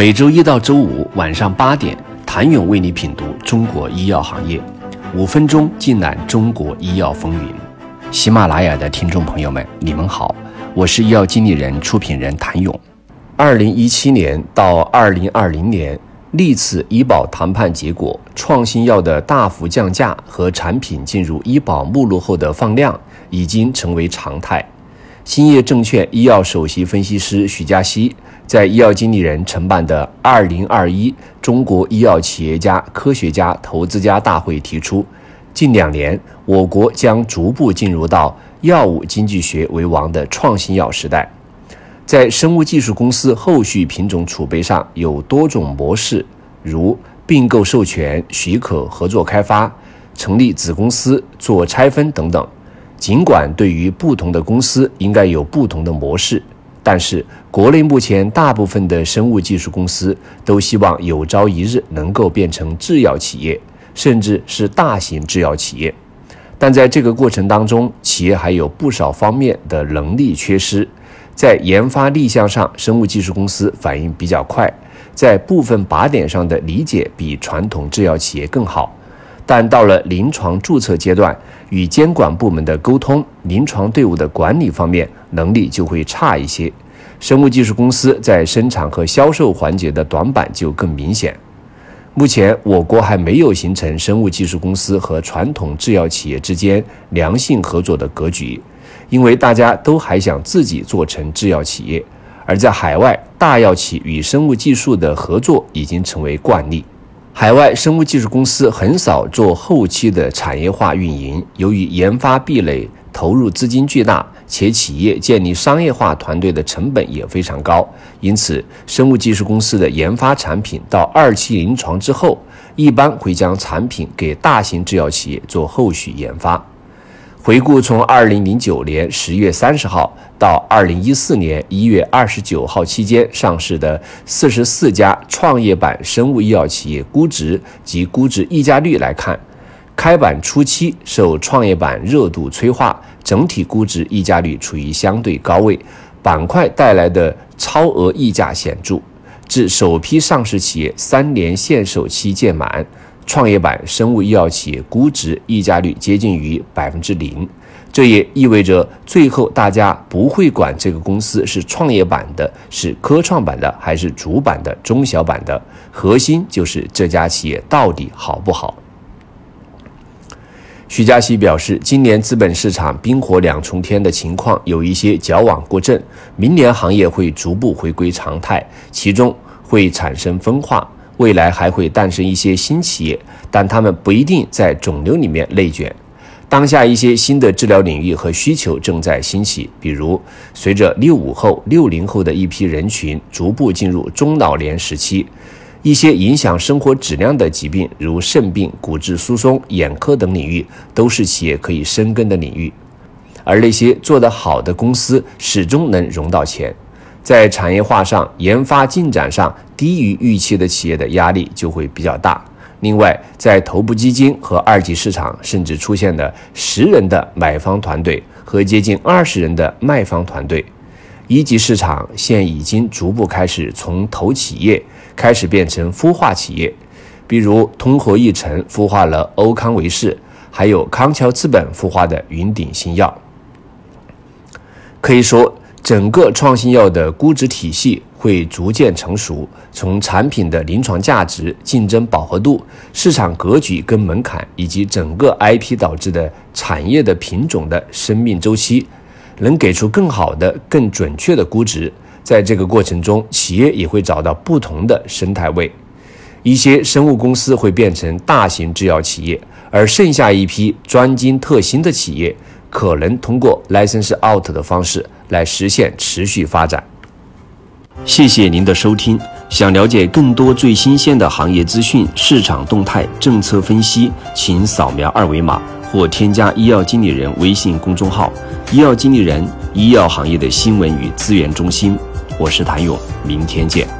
每周一到周五晚上八点，谭勇为你品读中国医药行业，五分钟尽览中国医药风云。喜马拉雅的听众朋友们，你们好，我是医药经理人、出品人谭勇。二零一七年到二零二零年，历次医保谈判结果，创新药的大幅降价和产品进入医保目录后的放量，已经成为常态。兴业证券医药首席分析师徐嘉熙在医药经理人承办的“二零二一中国医药企业家、科学家、投资家大会”提出，近两年我国将逐步进入到药物经济学为王的创新药时代。在生物技术公司后续品种储备上有多种模式，如并购授权、许可、合作开发、成立子公司、做拆分等等。尽管对于不同的公司应该有不同的模式，但是国内目前大部分的生物技术公司都希望有朝一日能够变成制药企业，甚至是大型制药企业。但在这个过程当中，企业还有不少方面的能力缺失。在研发立项上，生物技术公司反应比较快，在部分靶点上的理解比传统制药企业更好。但到了临床注册阶段，与监管部门的沟通、临床队伍的管理方面能力就会差一些。生物技术公司在生产和销售环节的短板就更明显。目前，我国还没有形成生物技术公司和传统制药企业之间良性合作的格局，因为大家都还想自己做成制药企业。而在海外，大药企与生物技术的合作已经成为惯例。海外生物技术公司很少做后期的产业化运营，由于研发壁垒、投入资金巨大，且企业建立商业化团队的成本也非常高，因此生物技术公司的研发产品到二期临床之后，一般会将产品给大型制药企业做后续研发。回顾从二零零九年十月三十号到二零一四年一月二十九号期间上市的四十四家创业板生物医药企业估值及估值溢价率来看，开板初期受创业板热度催化，整体估值溢价率处于相对高位，板块带来的超额溢价显著，至首批上市企业三年限售期届满。创业板生物医药企业估值溢价率接近于百分之零，这也意味着最后大家不会管这个公司是创业板的、是科创板的还是主板的、中小板的，核心就是这家企业到底好不好。徐佳熙表示，今年资本市场冰火两重天的情况有一些矫枉过正，明年行业会逐步回归常态，其中会产生分化。未来还会诞生一些新企业，但他们不一定在肿瘤里面内卷。当下一些新的治疗领域和需求正在兴起，比如随着六五后、六零后的一批人群逐步进入中老年时期，一些影响生活质量的疾病，如肾病、骨质疏松、眼科等领域，都是企业可以深耕的领域。而那些做得好的公司，始终能融到钱。在产业化上、研发进展上低于预期的企业的压力就会比较大。另外，在头部基金和二级市场，甚至出现了十人的买方团队和接近二十人的卖方团队。一级市场现已经逐步开始从投企业开始变成孵化企业，比如通和一成孵化了欧康维视，还有康桥资本孵化的云顶新药。可以说。整个创新药的估值体系会逐渐成熟，从产品的临床价值、竞争饱和度、市场格局跟门槛，以及整个 IP 导致的产业的品种的生命周期，能给出更好的、更准确的估值。在这个过程中，企业也会找到不同的生态位，一些生物公司会变成大型制药企业，而剩下一批专精特新的企业。可能通过 license out 的方式来实现持续发展。谢谢您的收听。想了解更多最新鲜的行业资讯、市场动态、政策分析，请扫描二维码或添加医药经理人微信公众号“医药经理人”医药行业的新闻与资源中心。我是谭勇，明天见。